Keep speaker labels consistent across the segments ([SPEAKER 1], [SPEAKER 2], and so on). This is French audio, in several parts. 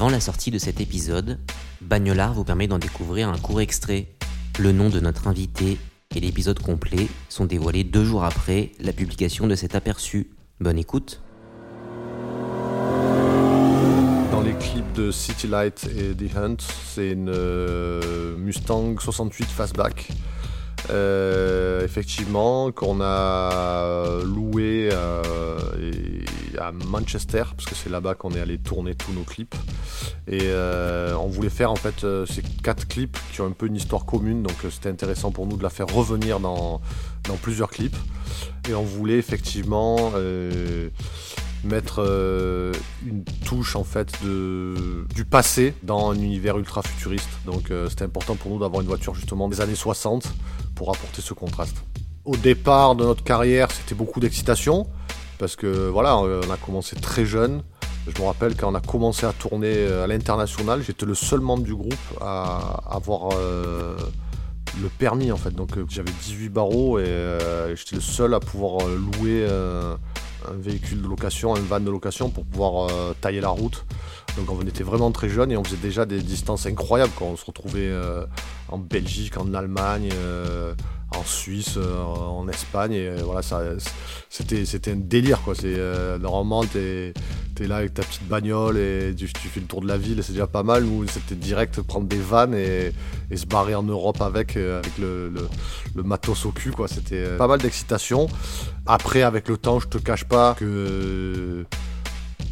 [SPEAKER 1] Avant la sortie de cet épisode, Bagnolard vous permet d'en découvrir un court extrait. Le nom de notre invité et l'épisode complet sont dévoilés deux jours après la publication de cet aperçu. Bonne écoute.
[SPEAKER 2] Dans les clips de City Light et The Hunt, c'est une euh, Mustang 68 Fastback. Euh, effectivement, qu'on a loué euh, à Manchester, parce que c'est là-bas qu'on est allé tourner tous nos clips. Et euh, on voulait faire en fait ces quatre clips qui ont un peu une histoire commune, donc c'était intéressant pour nous de la faire revenir dans, dans plusieurs clips. Et on voulait effectivement mettre une touche en fait de, du passé dans un univers ultra futuriste. Donc c'était important pour nous d'avoir une voiture justement des années 60 pour apporter ce contraste. Au départ de notre carrière, c'était beaucoup d'excitation parce que voilà, on a commencé très jeune. Je me rappelle quand on a commencé à tourner euh, à l'international, j'étais le seul membre du groupe à avoir euh, le permis en fait. Donc euh, j'avais 18 barreaux et j'étais le seul à pouvoir louer un véhicule de location, un van de location pour pouvoir tailler la route. Donc on était vraiment très jeunes et on faisait déjà des distances incroyables quand on se retrouvait euh, en Belgique, en Allemagne, euh, en Suisse, euh, en Espagne. Voilà, c'était, un délire quoi. C'est normalement t'es, es là avec ta petite bagnole et tu, fais le tour de la ville, c'est déjà pas mal. Nous, c'était direct prendre des vannes et, se barrer en Europe avec, le, le, matos au cul quoi. C'était pas mal d'excitation. Après, avec le temps, je te cache pas que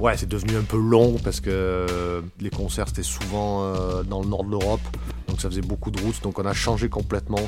[SPEAKER 2] ouais, c'est devenu un peu long parce que euh, les concerts c'était souvent euh, dans le nord de l'Europe, donc ça faisait beaucoup de routes. Donc on a changé complètement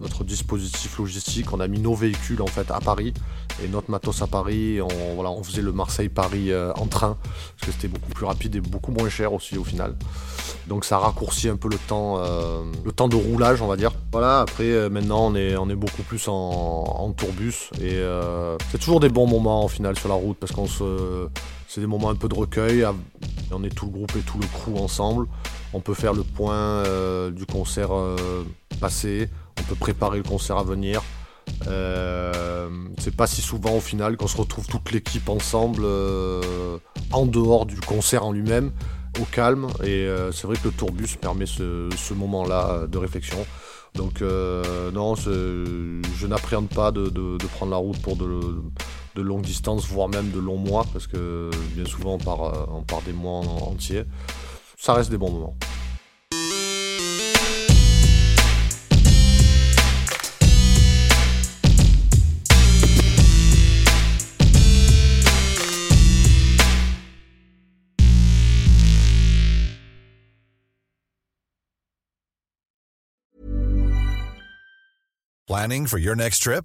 [SPEAKER 2] notre dispositif logistique. On a mis nos véhicules en fait à Paris et notre matos à Paris. On, voilà, on faisait le Marseille-Paris euh, en train parce que c'était beaucoup plus rapide et beaucoup moins cher aussi au final. Donc ça raccourcit un peu le temps, le temps de roulage, on va dire. Voilà. Après maintenant on est on est beaucoup plus en, en tourbus et c'est toujours des bons moments au final sur la route parce qu'on se c'est des moments un peu de recueil. On est tout le groupe et tout le crew ensemble. On peut faire le point euh, du concert euh, passé. On peut préparer le concert à venir. Euh, c'est pas si souvent au final qu'on se retrouve toute l'équipe ensemble en dehors du concert en lui-même, au calme. Et c'est vrai que le tourbus permet ce, moment-là de réflexion. Donc non, je n'appréhende pas de, prendre la route pour de, de longue distance, voire même de longs mois, parce que bien souvent on part, euh, on part des mois entiers. Ça reste des bons moments.
[SPEAKER 3] Planning for your next trip?